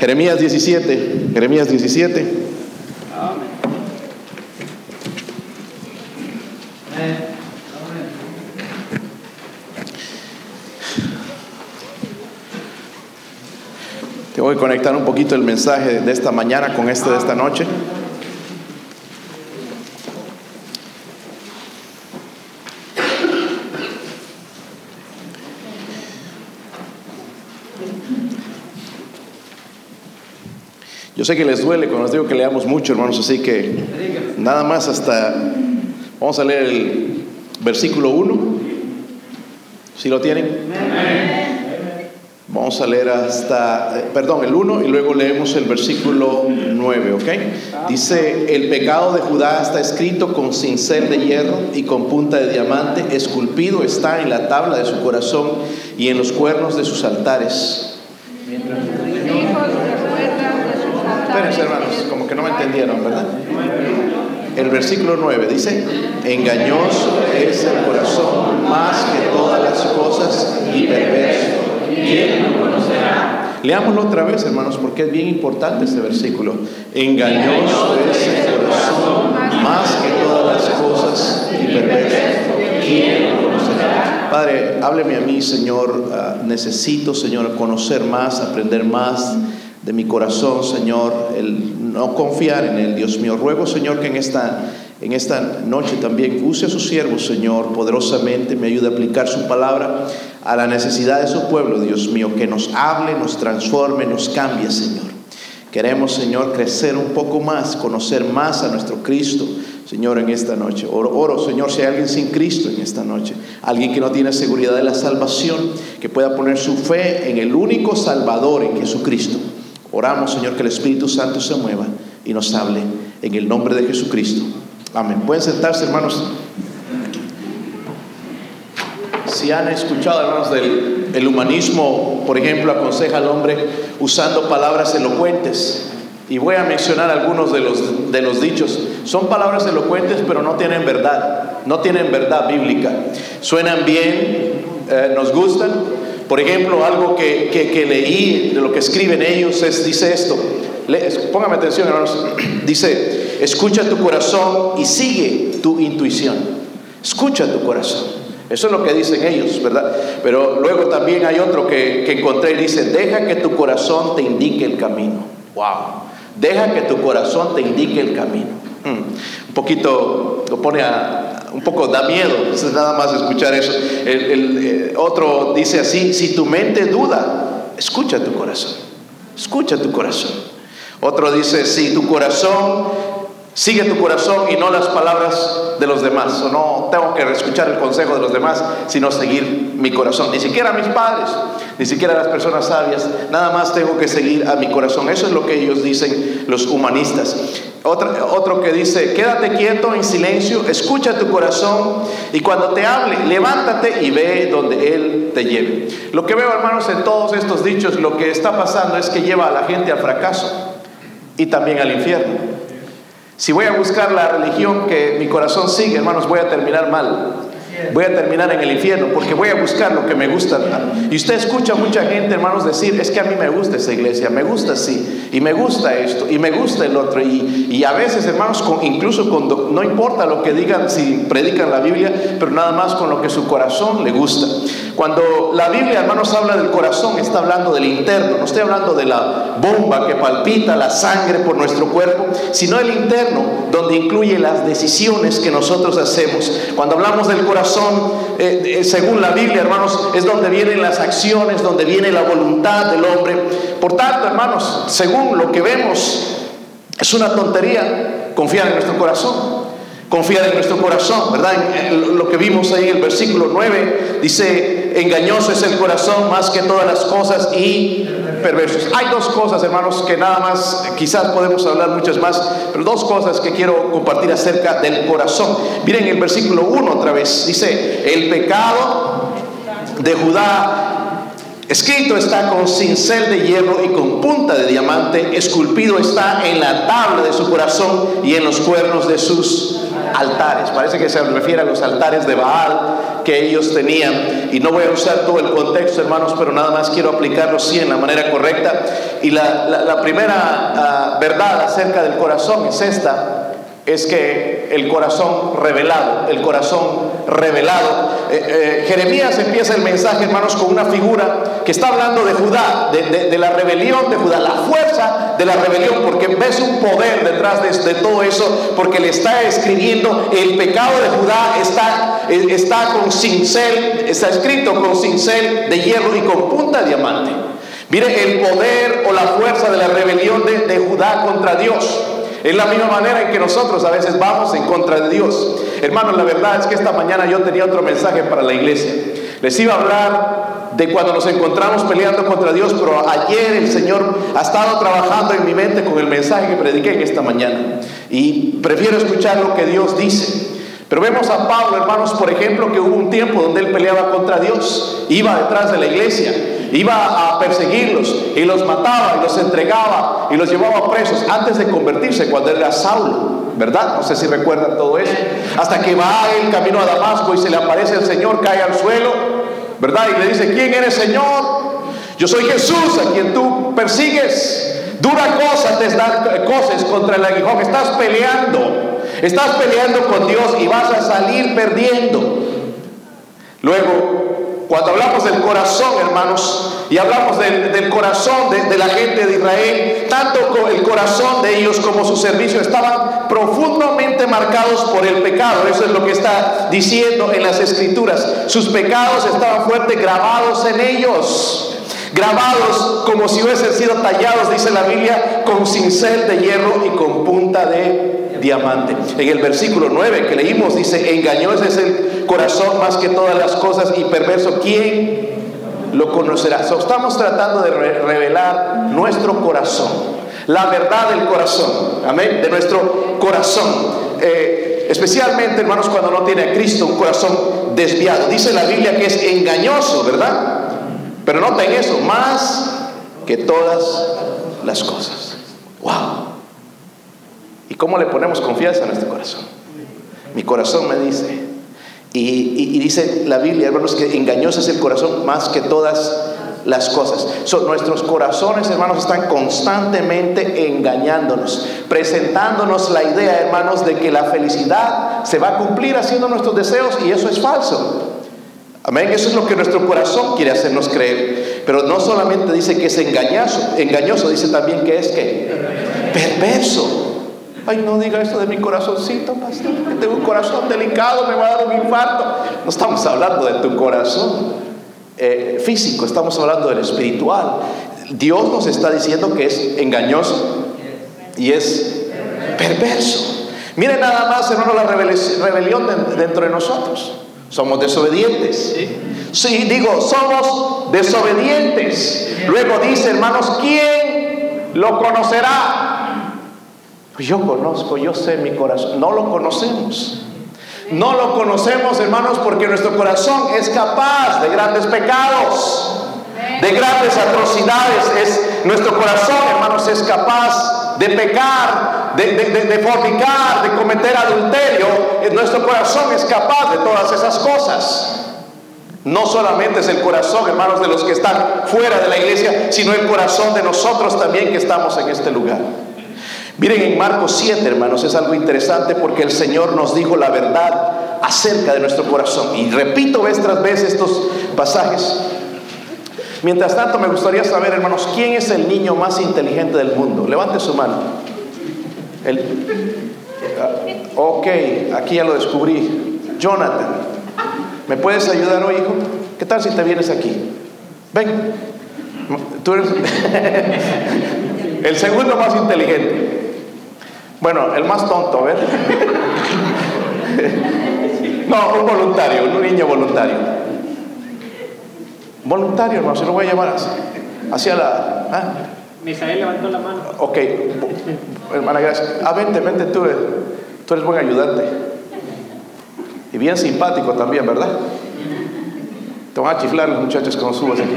Jeremías 17, Jeremías 17. Te voy a conectar un poquito el mensaje de esta mañana con este de esta noche. Sé que les duele cuando les digo que leamos mucho, hermanos, así que nada más hasta, vamos a leer el versículo 1, si lo tienen. Vamos a leer hasta, eh, perdón, el 1 y luego leemos el versículo 9, ¿ok? Dice, el pecado de Judá está escrito con cincel de hierro y con punta de diamante, esculpido está en la tabla de su corazón y en los cuernos de sus altares. Espérense, hermanos, como que no me entendieron, ¿verdad? El versículo 9 dice, engañoso es el corazón más que todas las cosas y perverso. ¿Quién lo conocerá? Leámoslo otra vez, hermanos, porque es bien importante este versículo. Engañoso es el corazón más que todas las cosas y perverso. ¿Quién lo conocerá? Padre, hábleme a mí, Señor. Ah, necesito, Señor, conocer más, aprender más de mi corazón, Señor, el no confiar en Él, Dios mío. Ruego, Señor, que en esta, en esta noche también use a su siervo, Señor, poderosamente, me ayude a aplicar su palabra a la necesidad de su pueblo, Dios mío, que nos hable, nos transforme, nos cambie, Señor. Queremos, Señor, crecer un poco más, conocer más a nuestro Cristo, Señor, en esta noche. Oro, oro, Señor, si hay alguien sin Cristo en esta noche, alguien que no tiene seguridad de la salvación, que pueda poner su fe en el único Salvador, en Jesucristo. Oramos, Señor, que el Espíritu Santo se mueva y nos hable en el nombre de Jesucristo. Amén. Pueden sentarse, hermanos. Si han escuchado, hermanos, del el humanismo, por ejemplo, aconseja al hombre usando palabras elocuentes. Y voy a mencionar algunos de los, de los dichos. Son palabras elocuentes, pero no tienen verdad. No tienen verdad bíblica. Suenan bien, eh, nos gustan, por ejemplo, algo que, que, leí de lo que escriben ellos es, dice esto, póngame atención hermanos, dice, escucha tu corazón y sigue tu intuición, escucha tu corazón. Eso es lo que dicen ellos, ¿verdad? Pero luego también hay otro que, que encontré y dice, deja que tu corazón te indique el camino. ¡Wow! Deja que tu corazón te indique el camino. Mm. Un poquito lo pone a, un poco da miedo, es nada más escuchar eso. El, eh, otro dice así, si tu mente duda, escucha tu corazón, escucha tu corazón. Otro dice, si tu corazón, sigue tu corazón y no las palabras de los demás, o no tengo que escuchar el consejo de los demás, sino seguir mi corazón. Ni siquiera mis padres, ni siquiera las personas sabias, nada más tengo que seguir a mi corazón. Eso es lo que ellos dicen los humanistas. Otro, otro, que dice, quédate quieto en silencio, escucha tu corazón y cuando te hable, levántate y ve donde Él te lleve. Lo que veo, hermanos, en todos estos dichos, lo que está pasando es que lleva a la gente al fracaso y también al infierno. Si voy a buscar la religión que mi corazón sigue, hermanos, voy a terminar mal. Voy a terminar en el infierno porque voy a buscar lo que me gusta. Y usted escucha a mucha gente, hermanos, decir, es que a mí me gusta esa iglesia, me gusta así, y me gusta esto, y me gusta el otro. Y, y a veces, hermanos, con, incluso cuando no importa lo que digan, si predican la Biblia, pero nada más con lo que su corazón le gusta. Cuando la Biblia, hermanos, habla del corazón, está hablando del interno, no estoy hablando de la bomba que palpita la sangre por nuestro cuerpo, sino el interno, donde incluye las decisiones que nosotros hacemos. Cuando hablamos del corazón, eh, eh, según la Biblia, hermanos, es donde vienen las acciones, donde viene la voluntad del hombre. Por tanto, hermanos, según lo que vemos, es una tontería confiar en nuestro corazón. Confiar en nuestro corazón, ¿verdad? Lo que vimos ahí en el versículo 9 dice, engañoso es el corazón más que todas las cosas y perversos. Hay dos cosas, hermanos, que nada más, quizás podemos hablar muchas más, pero dos cosas que quiero compartir acerca del corazón. Miren el versículo 1 otra vez, dice, el pecado de Judá Escrito está con cincel de hierro y con punta de diamante, esculpido está en la tabla de su corazón y en los cuernos de sus altares. Parece que se refiere a los altares de Baal que ellos tenían. Y no voy a usar todo el contexto, hermanos, pero nada más quiero aplicarlo sí en la manera correcta. Y la, primera ah, verdad acerca del corazón es esta es que el corazón revelado, el corazón revelado. Eh, eh, Jeremías empieza el mensaje, hermanos, con una figura que está hablando de Judá, de, la rebelión de Judá, la fuerza de la rebelión, porque ves un poder detrás de, todo eso, porque le está escribiendo, el pecado de Judá está, eh, está con cincel, está escrito con cincel de hierro y con punta de diamante. Mire el poder o la fuerza de la rebelión de, de Judá contra Dios. Es la misma manera en que nosotros a veces vamos en contra de Dios. Hermanos, la verdad es que esta mañana yo tenía otro mensaje para la iglesia. Les iba a hablar de cuando nos encontramos peleando contra Dios, pero ayer el Señor ha estado trabajando en mi mente con el mensaje que prediqué en esta mañana. Y prefiero escuchar lo que Dios dice. Pero vemos a Pablo, hermanos, por ejemplo, que hubo un tiempo donde él peleaba contra Dios, iba detrás de la iglesia, iba a perseguirlos y los mataba y los entregaba y los llevaba presos antes de convertirse cuando era Saulo, ¿verdad? No sé si recuerdan todo eso. Hasta que va el camino a Damasco y se le aparece el Señor, cae al suelo, ¿verdad? Y le dice, ¿quién eres Señor? Yo soy Jesús a quien tú persigues. Dura cosa te dar cosas contra el aguijón. Estás peleando. Estás peleando con Dios y vas a salir perdiendo. Luego cuando hablamos del corazón, hermanos, y hablamos del, corazón de, la gente de Israel, tanto el corazón de ellos como su servicio estaban profundamente marcados por el pecado. Eso es lo que está diciendo en las escrituras. Sus pecados estaban fuertes grabados en ellos grabados como si hubiesen sido tallados, dice la Biblia, con cincel de hierro y con punta de diamante. En el versículo 9 que leímos dice, engañoso es el corazón más que todas las cosas y perverso. ¿Quién lo conocerá? estamos tratando de revelar nuestro corazón, la verdad del corazón, amén, de nuestro corazón. Eh, especialmente, hermanos, cuando no tiene a Cristo un corazón desviado. Dice la Biblia que es engañoso, ¿verdad? Pero noten eso, más que todas las cosas. ¡Wow! ¿Y cómo le ponemos confianza a nuestro corazón? Mi corazón me dice, y, dice la Biblia, hermanos, que engañoso es el corazón más que todas las cosas. Son nuestros corazones, hermanos, están constantemente engañándonos, presentándonos la idea, hermanos, de que la felicidad se va a cumplir haciendo nuestros deseos y eso es falso. Amén. Eso es lo que nuestro corazón quiere hacernos creer. Pero no solamente dice que es engañoso, engañoso, dice también que es que perverso. Ay, no diga esto de mi corazoncito, pastor, que tengo un corazón delicado, me va a dar un infarto. No estamos hablando de tu corazón eh, físico, estamos hablando del espiritual. Dios nos está diciendo que es engañoso y es perverso. Miren nada más, hermano, la rebelión dentro de nosotros. Somos desobedientes. Sí. digo, somos desobedientes. Luego dice, hermanos, ¿quién lo conocerá? Pues yo conozco, yo sé mi corazón. No lo conocemos. No lo conocemos, hermanos, porque nuestro corazón es capaz de grandes pecados, de grandes atrocidades. Es, nuestro corazón, hermanos, es capaz de pecar, de, fornicar, de cometer adulterio, nuestro corazón es capaz de todas esas cosas. No solamente es el corazón, hermanos, de los que están fuera de la iglesia, sino el corazón de nosotros también que estamos en este lugar. Miren en Marcos 7, hermanos, es algo interesante porque el Señor nos dijo la verdad acerca de nuestro corazón. Y repito vez tras vez estos pasajes. Mientras tanto, me gustaría saber, hermanos, ¿quién es el niño más inteligente del mundo? Levante su mano. El, ok, aquí ya lo descubrí. Jonathan, ¿me puedes ayudar hoy, hijo? ¿Qué tal si te vienes aquí? Ven. Tú eres el segundo más inteligente. Bueno, el más tonto, ver. no, un voluntario, un niño voluntario. Voluntario, hermano, se lo voy a llamar así. Hacia la. ¿ah? Misael levantó la mano. Ok, hermana, gracias. Ah, vente, vente tú. Eh. Tú eres buen ayudante. Y bien simpático también, ¿verdad? Te van a chiflar los muchachos cuando subas aquí.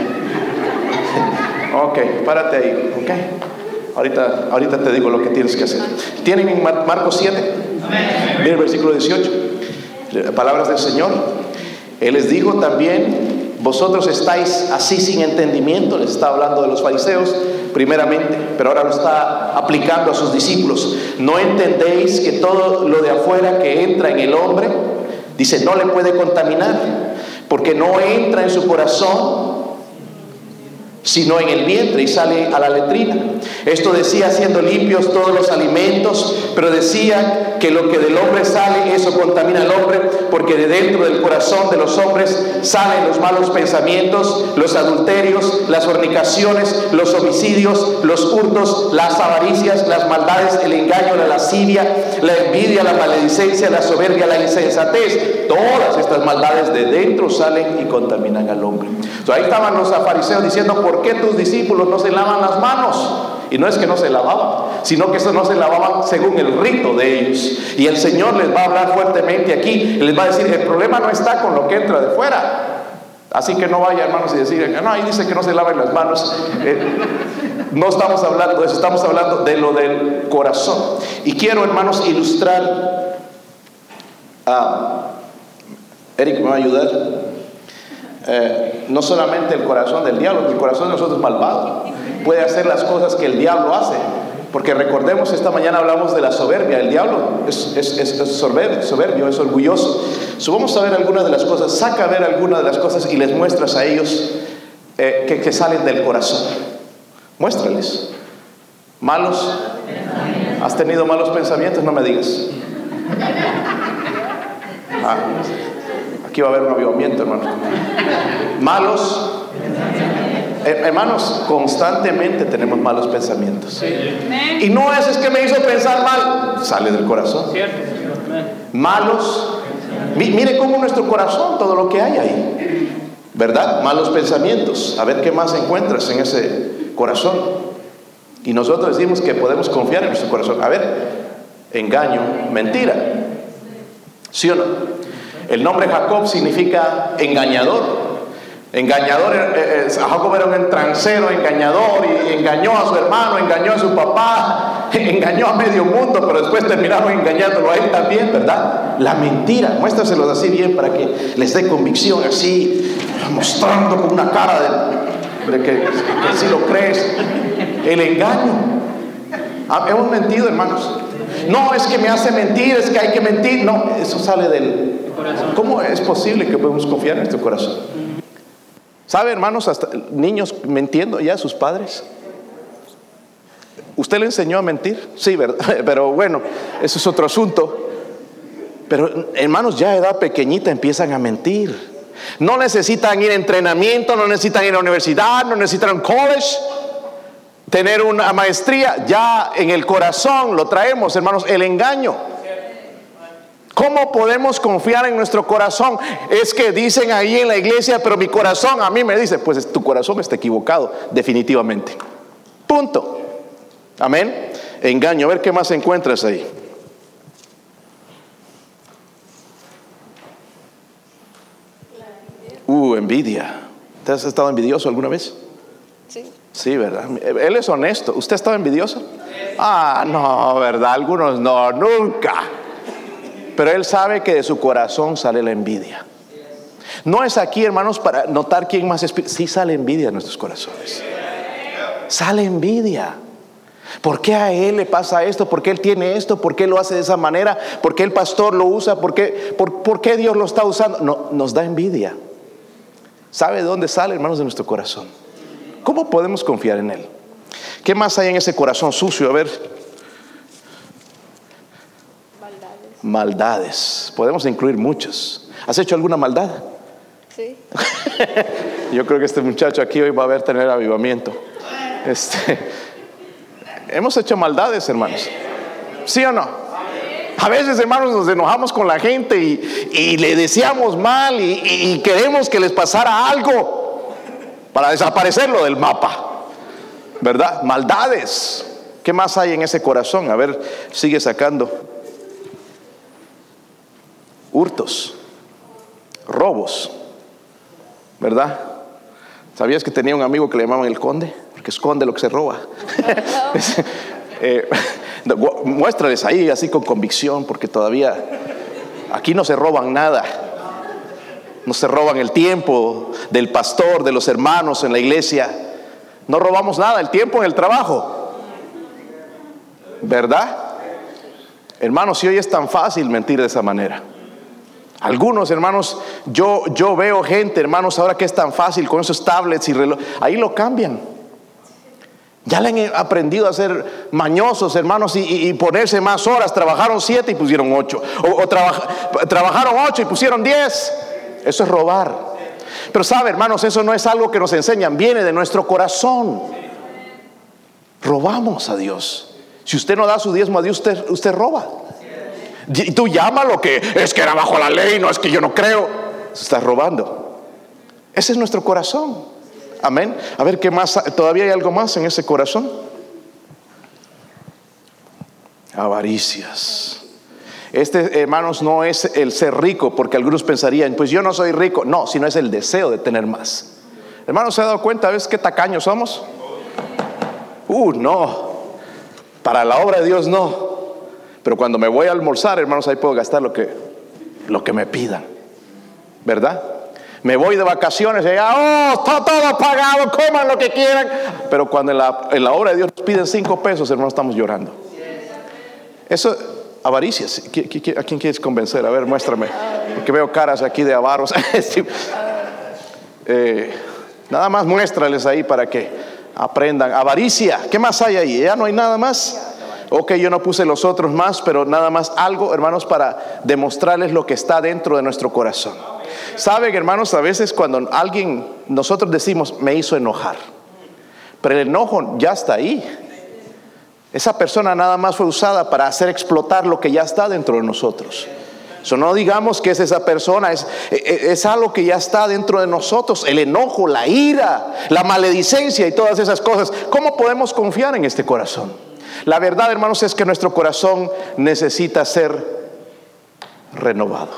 ok, párate ahí, ok. Ahorita, ahorita te digo lo que tienes que hacer. ¿Tienen en Marcos 7? Mira el versículo 18. Palabras del Señor. Él les dijo también, vosotros estáis así sin entendimiento, les está hablando de los fariseos primeramente, pero ahora lo está aplicando a sus discípulos. ¿No entendéis que todo lo de afuera que entra en el hombre, dice, no le puede contaminar, porque no entra en su corazón, sino en el vientre y sale a la letrina. Esto decía siendo limpios todos los alimentos, pero decía que lo que del hombre sale, eso contamina al hombre, porque de dentro del corazón de los hombres salen los malos pensamientos, los adulterios, las fornicaciones, los homicidios, los hurtos, las avaricias, las maldades, el engaño, la lascivia, la envidia, la maledicencia, la soberbia, la insensatez. Todas estas maldades de dentro salen y contaminan al hombre. ahí estaban los fariseos diciendo, ¿por qué tus discípulos no se lavan las manos? Y no es que no se lavaban, sino que eso no se lavaban según el rito de ellos. Y el Señor les va a hablar fuertemente aquí, les va a decir, el problema no está con lo que entra de fuera. Así que no vaya hermanos y decir, no, ahí dice que no se laven las manos. Eh, no estamos hablando de eso, estamos hablando de lo del corazón. Y quiero hermanos ilustrar, a Eric me va a ayudar. Eh, no solamente el corazón del diablo, el corazón de nosotros es malvado. Puede hacer las cosas que el diablo hace. Porque recordemos, esta mañana hablamos de la soberbia. El diablo es, soberbio, es orgulloso. vamos a ver algunas de las cosas, saca a ver algunas de las cosas y les muestras a ellos eh, que, que salen del corazón. Muéstrales. Malos. ¿Has tenido malos pensamientos? No me digas. Ah. Aquí va a haber un avivamiento, hermanos. Malos. Hermanos, constantemente tenemos malos pensamientos. Y no es, es que me hizo pensar mal, sale del corazón. Malos. Mire cómo nuestro corazón, todo lo que hay ahí. ¿Verdad? Malos pensamientos. A ver qué más encuentras en ese corazón. Y nosotros decimos que podemos confiar en nuestro corazón. A ver, engaño, mentira. ¿Sí o no? El nombre Jacob significa engañador. Engañador, eh, eh, Jacob era un entrancero, engañador, y engañó a su hermano, engañó a su papá, engañó a medio mundo, pero después terminaron engañándolo a él también, ¿verdad? La mentira, muéstraselos así bien para que les dé convicción, así, mostrando con una cara de, que, que si lo crees. El engaño. Ah, hemos mentido, hermanos. No es que me hace mentir, es que hay que mentir. No, eso sale del, ¿Cómo es posible que podemos confiar en nuestro corazón? ¿Sabe, hermanos, hasta niños mintiendo ya a sus padres? ¿Usted le enseñó a mentir? Sí, ¿verdad? Pero bueno, eso es otro asunto. Pero hermanos, ya a edad pequeñita empiezan a mentir. No necesitan ir a entrenamiento, no necesitan ir a la universidad, no necesitan college, tener una maestría. Ya en el corazón lo traemos, hermanos, el engaño. ¿Cómo podemos confiar en nuestro corazón? Es que dicen ahí en la iglesia, pero mi corazón a mí me dice, pues tu corazón está equivocado, definitivamente. Punto. Amén. Engaño. A ver qué más encuentras ahí. Uh, envidia. ¿Te has estado envidioso alguna vez? Sí. Sí, ¿verdad? Él es honesto. ¿Usted ha estado envidioso? Ah, no, ¿verdad? Algunos no, nunca. Pero Él sabe que de su corazón sale la envidia. No es aquí, hermanos, para notar quién más es. Sí sale envidia en nuestros corazones. Sale envidia. ¿Por qué a él le pasa esto? ¿Por qué él tiene esto? ¿Por qué lo hace de esa manera? ¿Por qué el pastor lo usa? ¿Por qué, por, qué Dios lo está usando? No, nos da envidia. ¿Sabe de dónde sale, hermanos, de nuestro corazón? ¿Cómo podemos confiar en él? ¿Qué más hay en ese corazón sucio? A ver, maldades. Podemos incluir muchas. ¿Has hecho alguna maldad? Sí. Yo creo que este muchacho aquí hoy va a ver tener avivamiento. Este, hemos hecho maldades, hermanos. ¿Sí o no? A veces, hermanos, nos enojamos con la gente y, le deseamos mal y, y, queremos que les pasara algo para desaparecerlo del mapa. ¿Verdad? Maldades. ¿Qué más hay en ese corazón? A ver, sigue sacando hurtos, robos, ¿verdad? ¿Sabías que tenía un amigo que le llamaban el conde? Porque esconde lo que se roba. Eh, muéstrales ahí así con convicción, porque todavía aquí no se roban nada. No se roban el tiempo del pastor, de los hermanos en la iglesia. No robamos nada, el tiempo en el trabajo. ¿Verdad? Hermanos, si hoy es tan fácil mentir de esa manera. Algunos hermanos, yo, yo veo gente, hermanos, ahora que es tan fácil con esos tablets y relojes, ahí lo cambian. Ya le han aprendido a ser mañosos, hermanos, y, ponerse más horas. Trabajaron siete y pusieron ocho. O, trabajaron ocho y pusieron diez. Eso es robar. Pero sabe, hermanos, eso no es algo que nos enseñan, viene de nuestro corazón. Robamos a Dios. Si usted no da su diezmo a Dios, usted, usted roba. Y tú llama lo que es que era bajo la ley, no es que yo no creo. Se está robando. Ese es nuestro corazón. Amén. A ver qué más. ¿Todavía hay algo más en ese corazón? Avaricias. Este, hermanos, no es el ser rico, porque algunos pensarían, pues yo no soy rico. No, sino es el deseo de tener más. Hermanos, ¿se ha dado cuenta? ¿Ves qué tacaños somos? Uh, no. Para la obra de Dios no. Pero cuando me voy a almorzar, hermanos, ahí puedo gastar lo que, lo que me pidan. ¿Verdad? Me voy de vacaciones y oh, está todo pagado, coman lo que quieran. Pero cuando en la, en la obra de Dios nos piden cinco pesos, hermanos, estamos llorando. Eso, avaricia. ¿A quién quieres convencer? A ver, muéstrame. Porque veo caras aquí de avaros. Eh, nada más muéstrales ahí para que aprendan. Avaricia. ¿Qué más hay ahí? Ya no hay nada más. Ok, yo no puse los otros más, pero nada más algo, hermanos, para demostrarles lo que está dentro de nuestro corazón. Saben, hermanos, a veces cuando alguien, nosotros decimos, me hizo enojar, pero el enojo ya está ahí. Esa persona nada más fue usada para hacer explotar lo que ya está dentro de nosotros. No digamos que es esa persona, es, e, e, es, algo que ya está dentro de nosotros, el enojo, la ira, la maledicencia y todas esas cosas. ¿Cómo podemos confiar en este corazón? La verdad, hermanos, es que nuestro corazón necesita ser renovado.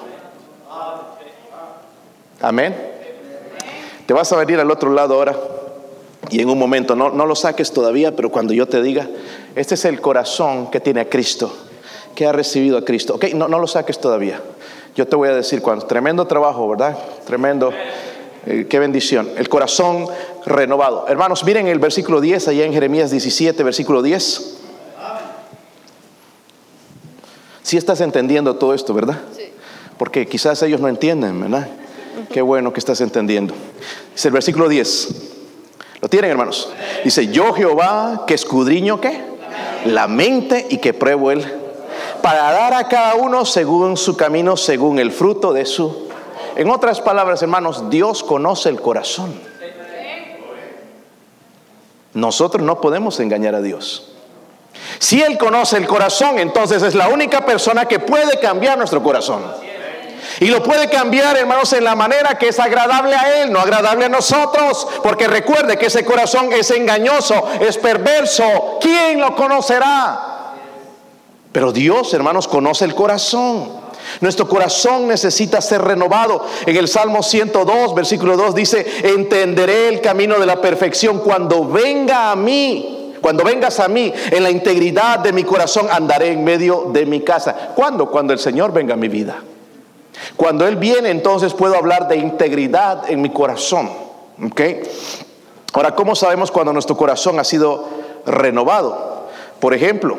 Amén. Te vas a venir al otro lado ahora y en un momento, no, lo saques todavía, pero cuando yo te diga, este es el corazón que tiene a Cristo, que ha recibido a Cristo. Ok, no, no lo saques todavía. Yo te voy a decir cuando. Tremendo trabajo, ¿verdad? Tremendo. Eh, qué bendición. El corazón renovado. Hermanos, miren el versículo 10, allá en Jeremías 17, versículo 10. Si estás entendiendo todo esto, ¿verdad? Sí. Porque quizás ellos no entienden, ¿verdad? Qué bueno que estás entendiendo. Dice el versículo 10. ¿Lo tienen, hermanos? Dice, yo Jehová que escudriño qué? La mente y que pruebo él. Para dar a cada uno según su camino, según el fruto de su... En otras palabras, hermanos, Dios conoce el corazón. Nosotros no podemos engañar a Dios. Si Él conoce el corazón, entonces es la única persona que puede cambiar nuestro corazón. Y lo puede cambiar, hermanos, en la manera que es agradable a Él, no agradable a nosotros. Porque recuerde que ese corazón es engañoso, es perverso. ¿Quién lo conocerá? Pero Dios, hermanos, conoce el corazón. Nuestro corazón necesita ser renovado. En el Salmo 102, versículo 2 dice, entenderé el camino de la perfección cuando venga a mí cuando vengas a mí en la integridad de mi corazón, andaré en medio de mi casa. ¿Cuándo? Cuando el Señor venga a mi vida. Cuando Él viene, entonces puedo hablar de integridad en mi corazón. ¿Ok? Ahora, ¿cómo sabemos cuando nuestro corazón ha sido renovado? Por ejemplo,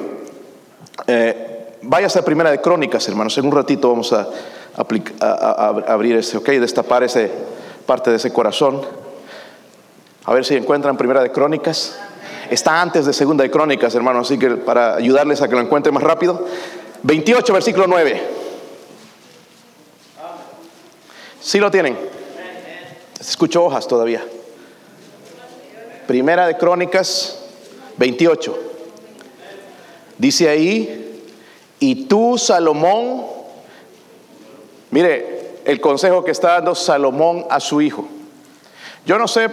eh, váyase a Primera de Crónicas, hermanos. En un ratito vamos a, abrir ese, ¿ok? Destapar ese parte de ese corazón. A ver si encuentran Primera de Crónicas. Está antes de Segunda de Crónicas, hermano, así que para ayudarles a que lo encuentren más rápido. 28, versículo 9. ¿Sí lo tienen? Escucho hojas todavía. Primera de Crónicas 28. Dice ahí, y tú, Salomón, mire el consejo que está dando Salomón a su hijo. Yo no sé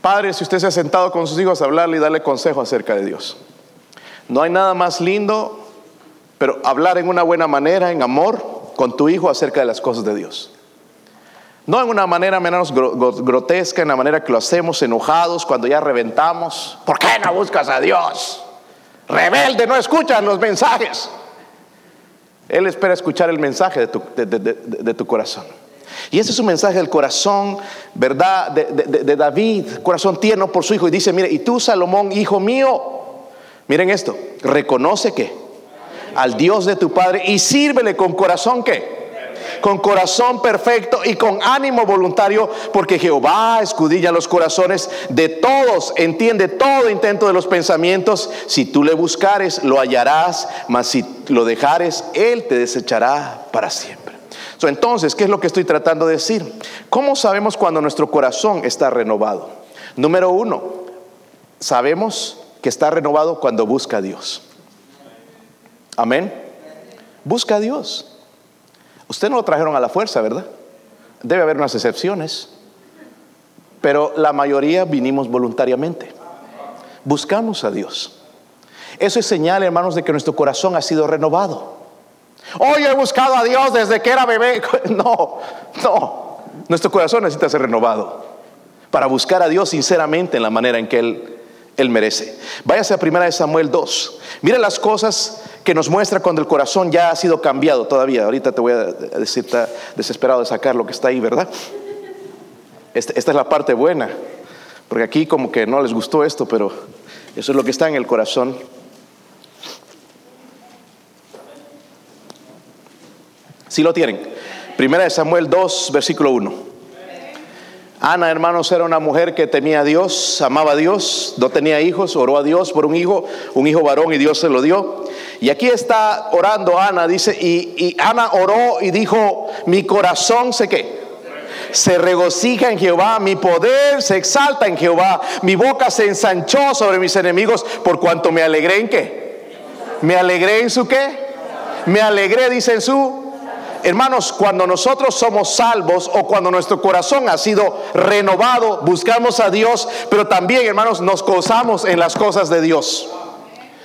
Padre, si usted se ha sentado con sus hijos a hablarle y darle consejo acerca de Dios. No hay nada más lindo, pero hablar en una buena manera, en amor, con tu hijo acerca de las cosas de Dios. No en una manera menos grotesca, en la manera que lo hacemos enojados cuando ya reventamos. ¿Por qué no buscas a Dios? rebelde, no escuchan los mensajes. Él espera escuchar el mensaje de tu, de, tu corazón. Y ese es un mensaje del corazón, ¿verdad? De, David, corazón tierno por su hijo. Y dice, mire, y tú, Salomón, hijo mío, miren esto, reconoce que al Dios de tu Padre y sírvele con corazón que con corazón perfecto y con ánimo voluntario, porque Jehová escudilla los corazones de todos, entiende todo intento de los pensamientos. Si tú le buscares, lo hallarás, mas si lo dejares, Él te desechará para siempre. entonces, ¿qué es lo que estoy tratando de decir? ¿Cómo sabemos cuando nuestro corazón está renovado? Número uno, sabemos que está renovado cuando busca a Dios. Amén. Busca a Dios. Usted no lo trajeron a la fuerza, ¿verdad? Debe haber unas excepciones, pero la mayoría vinimos voluntariamente. Buscamos a Dios. Eso es señal, hermanos, de que nuestro corazón ha sido renovado. Hoy he buscado a Dios desde que era bebé. No, no. Nuestro corazón necesita ser renovado para buscar a Dios sinceramente en la manera en que Él, Él merece. Váyase a 1 Samuel 2. Mira las cosas que nos muestra cuando el corazón ya ha sido cambiado todavía. Ahorita te voy a decir, está desesperado de sacar lo que está ahí, ¿verdad? Este, esta, es la parte buena, porque aquí como que no les gustó esto, pero eso es lo que está en el corazón. Si lo tienen. Primera de Samuel 2, versículo 1. Ana, hermanos, era una mujer que temía a Dios, amaba a Dios, no tenía hijos, oró a Dios por un hijo, un hijo varón y Dios se lo dio. Y aquí está orando Ana, dice, y, Ana oró y dijo, mi corazón se qué. Se regocija en Jehová, mi poder se exalta en Jehová, mi boca se ensanchó sobre mis enemigos por cuanto me alegré en qué. Me alegré en su qué. Me alegré, dice en su hermanos, cuando nosotros somos salvos o cuando nuestro corazón ha sido renovado, buscamos a Dios, pero también, hermanos, nos gozamos en las cosas de Dios.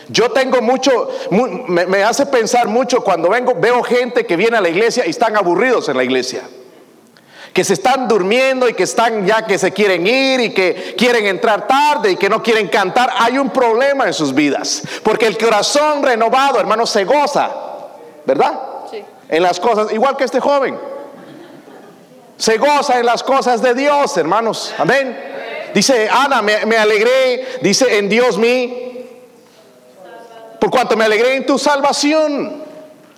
Yo tengo mucho, me, hace pensar mucho cuando vengo, veo gente que viene a la iglesia y están aburridos en la iglesia que se están durmiendo y que están ya que se quieren ir y que quieren entrar tarde y que no quieren cantar, hay un problema en sus vidas. Porque el corazón renovado, hermanos, se goza, ¿verdad? En las cosas, igual que este joven. Se goza en las cosas de Dios, hermanos. Amén. Dice Ana, me, alegré, dice en Dios mí, por cuanto me alegré en tu salvación.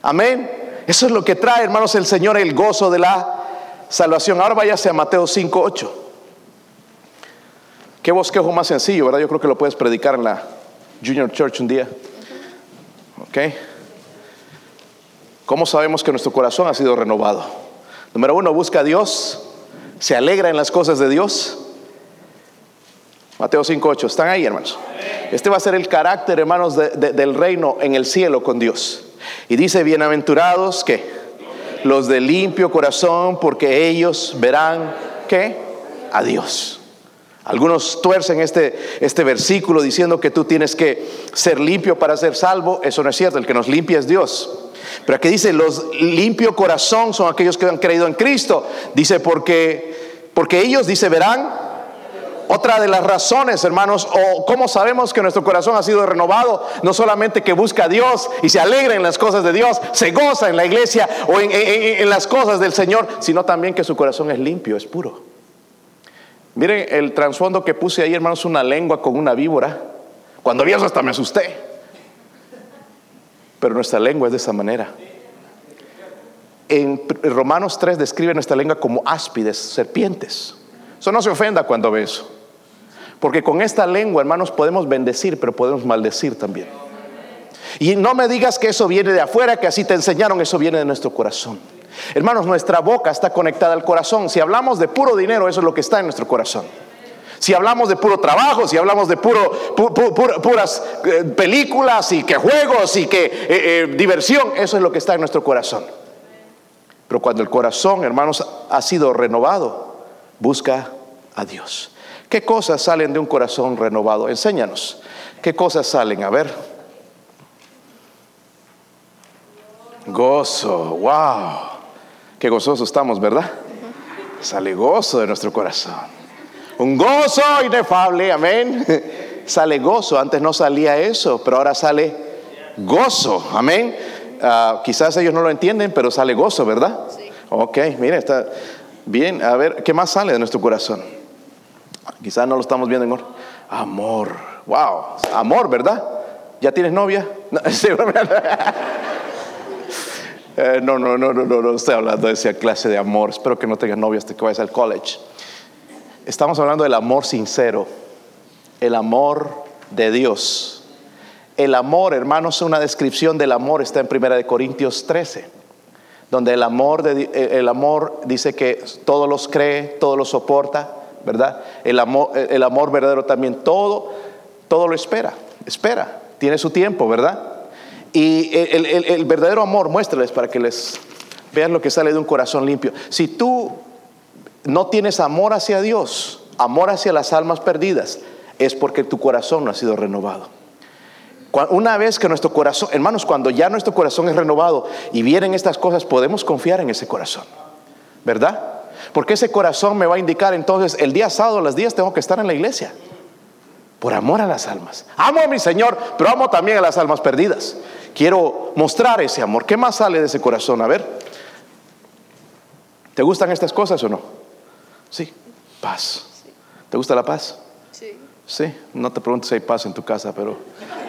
Amén. Eso es lo que trae, hermanos, el Señor, el gozo de la salvación. Ahora váyase a Mateo 5, 8. Qué bosquejo más sencillo, ¿verdad? Yo creo que lo puedes predicar en la Junior Church un día. ¿Ok? ¿Cómo sabemos que nuestro corazón ha sido renovado? Número uno, busca a Dios, se alegra en las cosas de Dios. Mateo 5.8, ¿están ahí hermanos? Este va a ser el carácter, hermanos, del reino en el cielo con Dios. Y dice, bienaventurados que los de limpio corazón, porque ellos verán que a Dios. Algunos tuercen este, este versículo diciendo que tú tienes que ser limpio para ser salvo. Eso no es cierto, el que nos limpia es Dios. Pero aquí dice, los limpio corazón son aquellos que han creído en Cristo. Dice, porque, porque ellos, dice, verán. Otra de las razones, hermanos, o cómo sabemos que nuestro corazón ha sido renovado, no solamente que busca a Dios y se alegra en las cosas de Dios, se goza en la iglesia o en, en las cosas del Señor, sino también que su corazón es limpio, es puro. Miren el trasfondo que puse ahí, hermanos, una lengua con una víbora. Cuando vi eso hasta me asusté. Pero nuestra lengua es de esa manera. En Romanos 3 describe nuestra lengua como áspides, serpientes. Eso no se ofenda cuando ve eso. Porque con esta lengua, hermanos, podemos bendecir, pero podemos maldecir también. Y no me digas que eso viene de afuera, que así te enseñaron, eso viene de nuestro corazón. Hermanos, nuestra boca está conectada al corazón. Si hablamos de puro dinero, eso es lo que está en nuestro corazón. Si hablamos de puro trabajo, si hablamos de puro, puras eh, películas y que juegos y que eh, eh, diversión, eso es lo que está en nuestro corazón. Pero cuando el corazón, hermanos, ha sido renovado, busca a Dios. ¿Qué cosas salen de un corazón renovado? Enséñanos. ¿Qué cosas salen? A ver. Gozo, wow. Qué gozosos estamos, ¿verdad? Sale gozo de nuestro corazón un gozo inefable, amén. sale gozo. Antes no salía eso, pero ahora sale gozo. Amén. Ah, quizás ellos no lo entienden, pero sale gozo, ¿verdad? Sí. Ok, mire, está bien. A ver, ¿qué más sale de nuestro corazón? Quizás no lo estamos viendo en Amor. Wow. Amor, ¿verdad? ¿Ya tienes novia? Eh, no, no, no, no, no, no, estoy hablando de esa clase de amor. Espero que no tengas novia hasta que vayas al college. Estamos hablando del amor sincero, el amor de Dios. El amor, hermanos, una descripción del amor está en 1 Corintios 13, donde el amor, de, el amor dice que todos los cree, todo lo soporta, ¿verdad? El amor, el amor verdadero también todo, todo lo espera, espera, tiene su tiempo, ¿verdad? Y el, verdadero amor, muéstrales para que les vean lo que sale de un corazón limpio. Si tú no tienes amor hacia Dios, amor hacia las almas perdidas, es porque tu corazón no ha sido renovado. Una vez que nuestro corazón, hermanos, cuando ya nuestro corazón es renovado y vienen estas cosas, podemos confiar en ese corazón, ¿verdad? Porque ese corazón me va a indicar entonces el día sábado, los días tengo que estar en la iglesia por amor a las almas. Amo a mi Señor, pero amo también a las almas perdidas. Quiero mostrar ese amor. ¿Qué más sale de ese corazón? A ver. ¿Te gustan estas cosas o no? Sí, paz. ¿Te gusta la paz? Sí. Sí, no te pregunto si hay paz en tu casa, pero...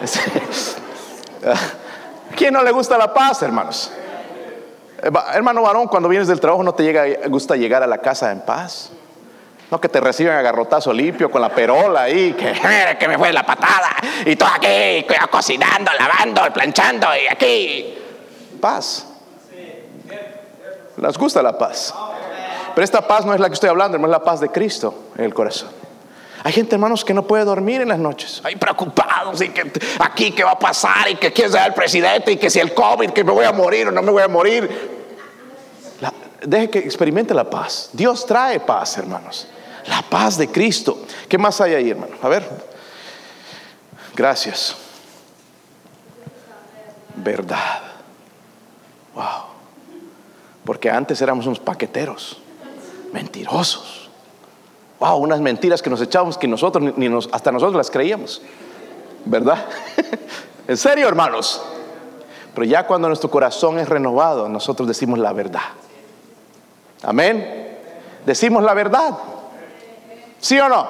¿Quién no le gusta la paz, hermanos? Eh, hermano varón, cuando vienes del trabajo no te llega, gusta llegar a la casa en paz. No que te reciben a garrotazo limpio con la perola ahí, que, que me fue la patada, y todo aquí, cocinando, lavando, planchando, y aquí. Paz. Nos gusta la paz. Pero esta paz no es la que estoy hablando, no es la paz de Cristo en el corazón. Hay gente, hermanos, que no puede dormir en las noches. Hay preocupados y que aquí qué va a pasar y que quién sea el presidente y que si el COVID, que me voy a morir o no me voy a morir. deje que experimente la paz. Dios trae paz, hermanos. La paz de Cristo. ¿Qué más hay ahí, hermano? A ver. Gracias. Verdad. Wow. Porque antes éramos unos paqueteros, mentirosos. Wow, unas mentiras que nos echábamos que nosotros ni nos, hasta nosotros las creíamos. ¿Verdad? en serio, hermanos. Pero ya cuando nuestro corazón es renovado, nosotros decimos la verdad. Amén. Decimos la verdad. ¿Sí o no?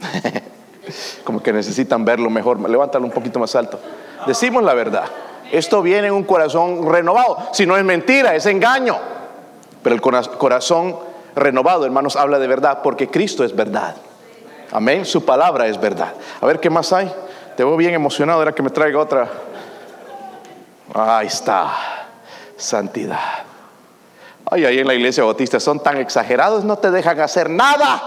Como que necesitan verlo mejor. Levántalo un poquito más alto. Decimos la verdad. Esto viene en un corazón renovado. Si no es mentira, es engaño. Pero el corazón renovado, hermanos, habla de verdad porque Cristo es verdad. Amén. Su palabra es verdad. A ver qué más hay. Te veo bien emocionado. Era que me traiga otra. Ahí está. Santidad. Ay, ahí en la iglesia bautista son tan exagerados, no te dejan hacer nada.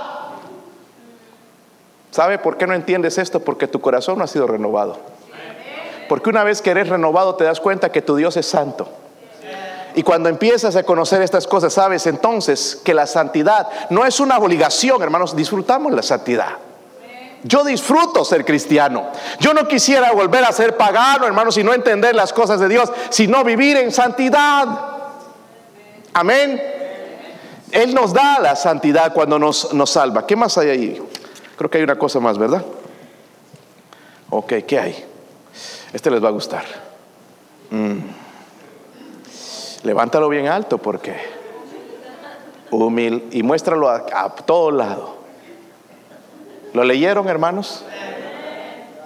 ¿Sabe por qué no entiendes esto? Porque tu corazón no ha sido renovado. Porque una vez que eres renovado te das cuenta que tu Dios es santo. Y cuando empiezas a conocer estas cosas, sabes entonces que la santidad no es una obligación, hermanos, disfrutamos la santidad. Yo disfruto ser cristiano. Yo no quisiera volver a ser pagano, hermanos, y no entender las cosas de Dios, sino vivir en santidad. Amén. Él nos da la santidad cuando nos, nos salva. ¿Qué más hay ahí? Creo que hay una cosa más, ¿verdad? Ok, ¿qué hay? Este les va a gustar. Mm. Levántalo bien alto porque humil y muéstralo a, a todo lado. ¿Lo leyeron, hermanos?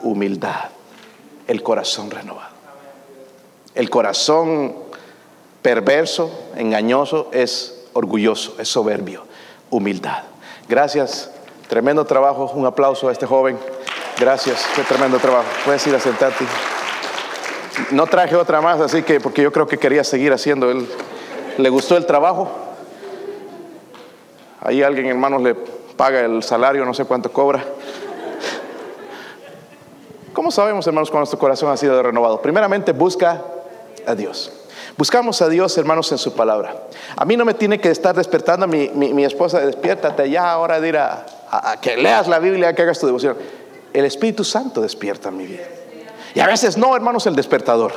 Humildad, el corazón renovado. El corazón perverso, engañoso, es orgulloso, es soberbio. Humildad. Gracias Tremendo trabajo, un aplauso a este joven. Gracias, qué tremendo trabajo. Puedes ir a sentarte. No traje otra más, así que, porque yo creo que quería seguir haciendo. Él, le gustó el trabajo. Ahí alguien, hermanos, le paga el salario, no sé cuánto cobra. ¿Cómo sabemos, hermanos, cuando nuestro corazón ha sido renovado? Primeramente, busca a Dios. Buscamos a Dios, hermanos, en su palabra. A mí no me tiene que estar despertando mi, mi, mi esposa, despiértate ya, hora de ir a, que leas la Biblia, que hagas tu devoción. El Espíritu Santo despierta mi vida. Y a veces no, hermanos, el despertador.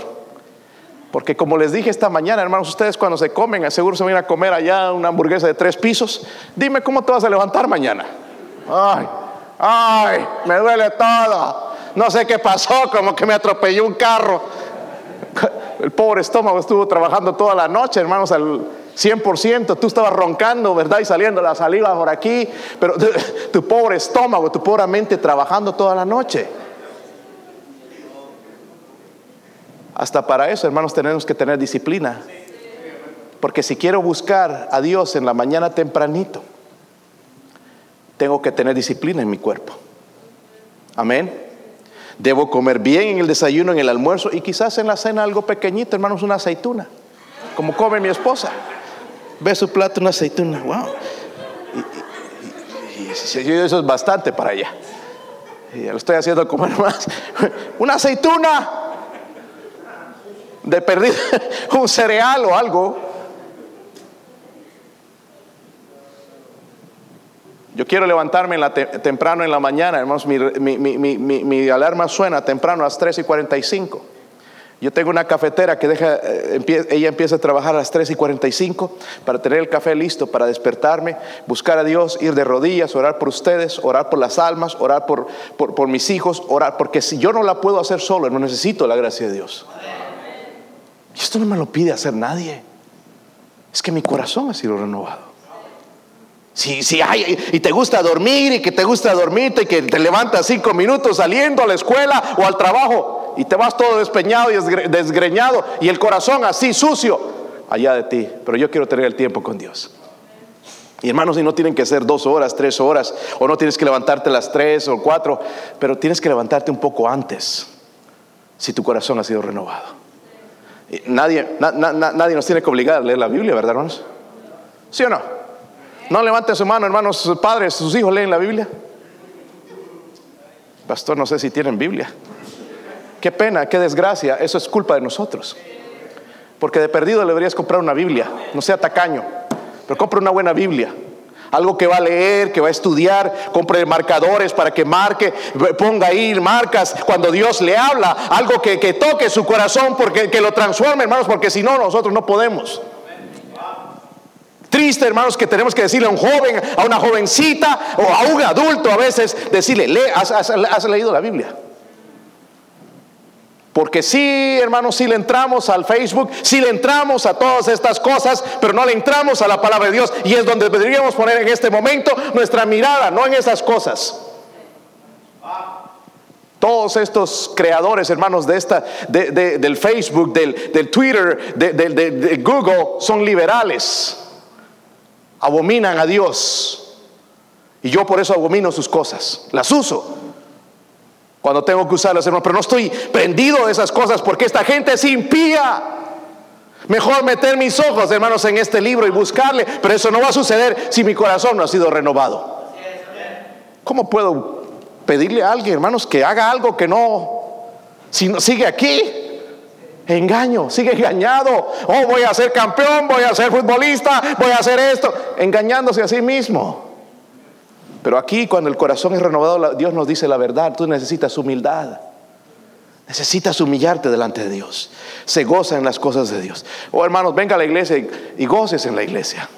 Porque como les dije esta mañana, hermanos, ustedes cuando se comen, seguro se van a comer allá una hamburguesa de tres pisos. Dime cómo te vas a levantar mañana. Ay, Ay, me duele todo. No sé qué pasó, como que me atropelló un carro. El pobre estómago estuvo trabajando toda la noche, hermanos, al 100%. Tú estabas roncando, ¿verdad? Y saliendo la saliva por aquí. Pero tu pobre estómago, tu pobre mente trabajando toda la noche. Hasta para eso, hermanos, tenemos que tener disciplina. Porque si quiero buscar a Dios en la mañana tempranito, tengo que tener disciplina en mi cuerpo. Amén. Debo comer bien en el desayuno, en el almuerzo y quizás en la cena algo pequeñito, hermanos, una aceituna, como come mi esposa. Ve su plato, una aceituna, wow. Y, eso es bastante para ella. Y ya lo estoy haciendo comer más. Una aceituna de perdido, un cereal o algo. Yo quiero levantarme temprano en la mañana, hermanos. Mi, alarma suena temprano a las 3 y 45. Yo tengo una cafetera que deja, eh, ella empieza a trabajar a las 3 y 45 para tener el café listo, para despertarme, buscar a Dios, ir de rodillas, orar por ustedes, orar por las almas, orar por, por mis hijos, orar, porque si yo no la puedo hacer solo, no necesito la gracia de Dios. Y esto no me lo pide hacer nadie. Es que mi corazón ha sido renovado. Si, si hay, y te gusta dormir y que te gusta dormirte y que te levantas cinco minutos saliendo a la escuela o al trabajo y te vas todo despeñado y desgreñado y el corazón así sucio allá de ti. Pero yo quiero tener el tiempo con Dios. Y hermanos, y no tienen que ser dos horas, tres horas, o no tienes que levantarte las tres o cuatro, pero tienes que levantarte un poco antes si tu corazón ha sido renovado. Nadie, nadie nos tiene que obligar a leer la Biblia, ¿verdad, hermanos? ¿Sí o no? No levante su mano, hermanos, sus padres, sus hijos leen la Biblia. Pastor, no sé si tienen Biblia. Qué pena, qué desgracia, eso es culpa de nosotros. Porque de perdido deberías comprar una Biblia, no sea tacaño, pero compre una buena Biblia. Algo que va a leer, que va a estudiar, compre marcadores para que marque, ponga ahí marcas cuando Dios le habla, algo que, que toque su corazón, porque que lo transforme, hermanos, porque si no, nosotros no podemos. Triste, hermanos, que tenemos que decirle a un joven, a una jovencita o a un adulto a veces, decirle, lee, has, leído la Biblia. Porque sí, hermanos, si le entramos al Facebook, si le entramos a todas estas cosas, pero no le entramos a la palabra de Dios. Y es donde deberíamos poner en este momento nuestra mirada, no en esas cosas. Todos estos creadores, hermanos, de esta, del Facebook, del, Twitter, de Google, son liberales abominan a Dios. Y yo por eso abomino sus cosas. Las uso cuando tengo que usarlas, hermano. Pero no estoy prendido de esas cosas porque esta gente es impía. Mejor meter mis ojos, hermanos, en este libro y buscarle. Pero eso no va a suceder si mi corazón no ha sido renovado. ¿Cómo puedo pedirle a alguien, hermanos, que haga algo que no, si no sigue aquí? Engaño, sigue engañado. Oh, voy a ser campeón, voy a ser futbolista, voy a hacer esto. Engañándose a sí mismo. Pero aquí cuando el corazón es renovado, Dios nos dice la verdad. Tú necesitas humildad. Necesitas humillarte delante de Dios. Se goza en las cosas de Dios. Oh hermanos, venga a la iglesia y, goces en la iglesia.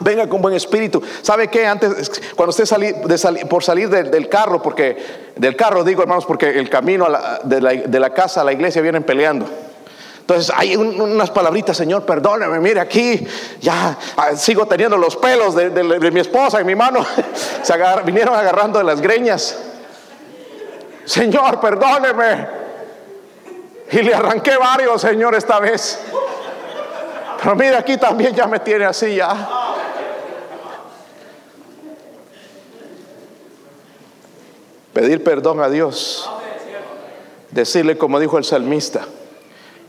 Venga con buen espíritu. ¿Sabe qué? Antes, cuando usted salí, por salir del, carro, porque del carro digo, hermanos, porque el camino de, la, casa a la iglesia vienen peleando. Entonces hay unas palabritas, Señor, perdóneme, mire aquí, ya ah, sigo teniendo los pelos de, mi esposa y mi mano, se vinieron agarrando de las greñas. Señor, perdóneme. Y le arranqué varios, Señor, esta vez. Pero mire, aquí también ya me tiene así ya. Pedir perdón a Dios. Decirle como dijo el salmista,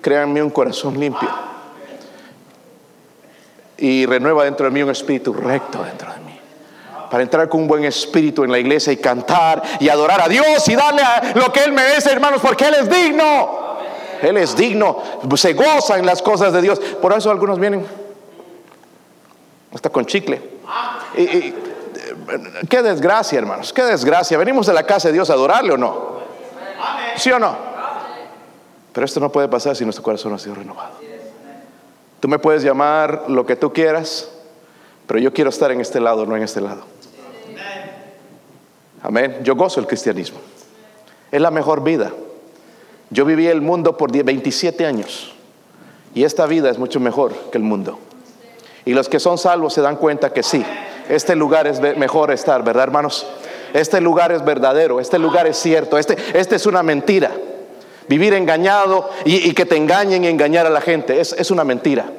créanme un corazón limpio. Y renueva dentro de mí un espíritu recto dentro de mí. Para entrar con un buen espíritu en la iglesia y cantar y adorar a Dios y darle lo que Él merece, hermanos, porque Él es digno. Él es digno, se goza en las cosas de Dios. Por eso algunos vienen hasta con chicle. y, Qué desgracia, hermanos, qué desgracia. Venimos de la casa de Dios a adorarle o no. ¿Sí o no? Pero esto no puede pasar si nuestro corazón no ha sido renovado. Tú me puedes llamar lo que tú quieras, pero yo quiero estar en este lado, no en este lado. Amén. Yo gozo el cristianismo. Es la mejor vida. Yo viví el mundo por 27 años y esta vida es mucho mejor que el mundo. Y los que son salvos se dan cuenta que sí, este lugar es mejor estar, ¿verdad, hermanos? Este lugar es verdadero, este lugar es cierto, este, este es una mentira. Vivir engañado y, que te engañen y engañar a la gente es, es una mentira.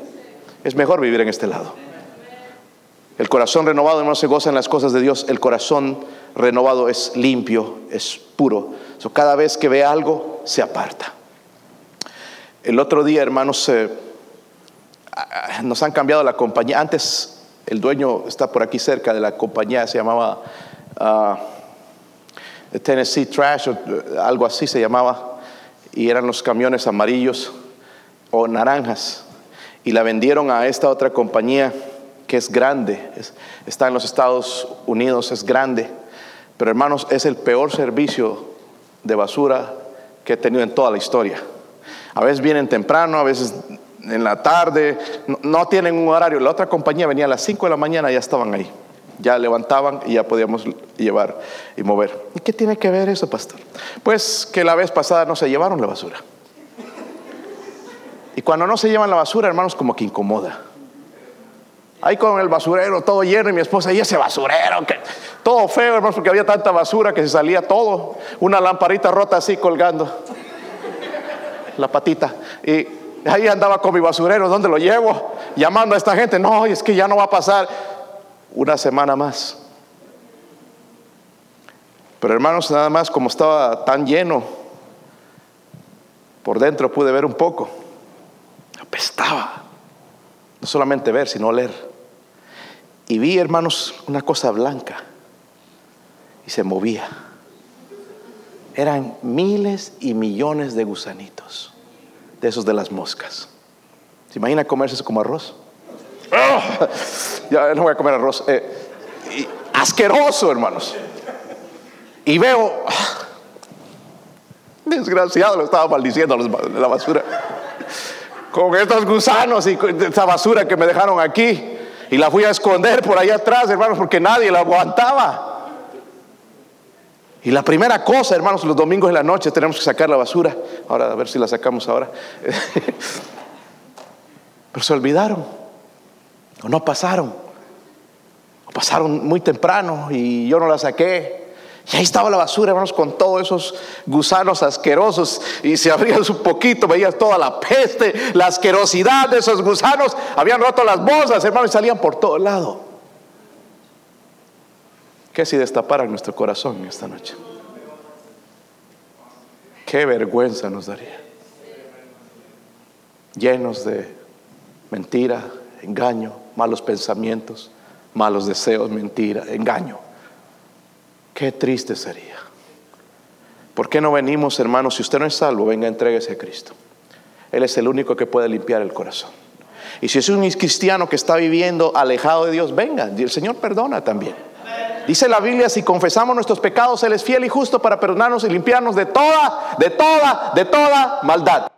Es mejor vivir en este lado. El corazón renovado no se goza en las cosas de Dios. El corazón renovado es limpio, es puro. cada vez que ve algo, se aparta. El otro día, hermanos, eh, nos han cambiado la compañía. Antes el dueño está por aquí cerca de la compañía, se llamaba uh, Tennessee Trash, o eh, algo así se llamaba, y eran los camiones amarillos o naranjas. Y la vendieron a esta otra compañía que es grande, está en los Estados Unidos, es grande, pero hermanos, es el peor servicio de basura que he tenido en toda la historia. A veces vienen temprano, a veces en la tarde, no, tienen un horario. La otra compañía venía a las 5 de la mañana y ya estaban ahí. Ya levantaban y ya podíamos llevar y mover. ¿Y qué tiene que ver eso, pastor? Pues que la vez pasada no se llevaron la basura. Y cuando no se llevan la basura, hermanos, como que incomoda. Ahí con el basurero todo lleno y mi esposa, y ese basurero, que todo feo, hermanos, porque había tanta basura que se salía todo. Una lamparita rota así colgando. La patita. Y ahí andaba con mi basurero, ¿dónde lo llevo? Llamando a esta gente, no, es que ya no va a pasar una semana más. Pero hermanos, nada más como estaba tan lleno, por dentro pude ver un poco. Apestaba. No solamente ver, sino leer. Y vi, hermanos, una cosa blanca y se movía. Eran miles y millones de gusanitos, de esos de las moscas. ¿Se imagina comerse eso como arroz? Ya no voy a comer arroz. Eh, asqueroso, hermanos. Y veo, ¡ah! desgraciado, lo estaba maldiciendo la basura. Con estos gusanos y esta basura que me dejaron aquí. Y la fui a esconder por allá atrás, hermanos, porque nadie la aguantaba. Y la primera cosa, hermanos, los domingos en la noche tenemos que sacar la basura. Ahora, a ver si la sacamos ahora. Pero se olvidaron. O no pasaron. Pasaron muy temprano y yo no la saqué. Y ahí estaba la basura, hermanos, con todos esos gusanos asquerosos. Y se abría un poquito, veías toda la peste, la asquerosidad de esos gusanos. Habían roto las bolsas, hermanos, y salían por todo lado. ¿Qué si destaparan nuestro corazón esta noche? Qué vergüenza nos daría. Llenos de mentira, engaño, malos pensamientos, malos deseos, mentira, engaño. Qué triste sería. ¿Por qué no venimos, hermanos? Si usted no es salvo, venga, entréguese a Cristo. Él es el único que puede limpiar el corazón. Y si es un cristiano que está viviendo alejado de Dios, venga, y el Señor perdona también. Dice la Biblia, si confesamos nuestros pecados, Él es fiel y justo para perdonarnos y limpiarnos de toda, de toda, de toda maldad.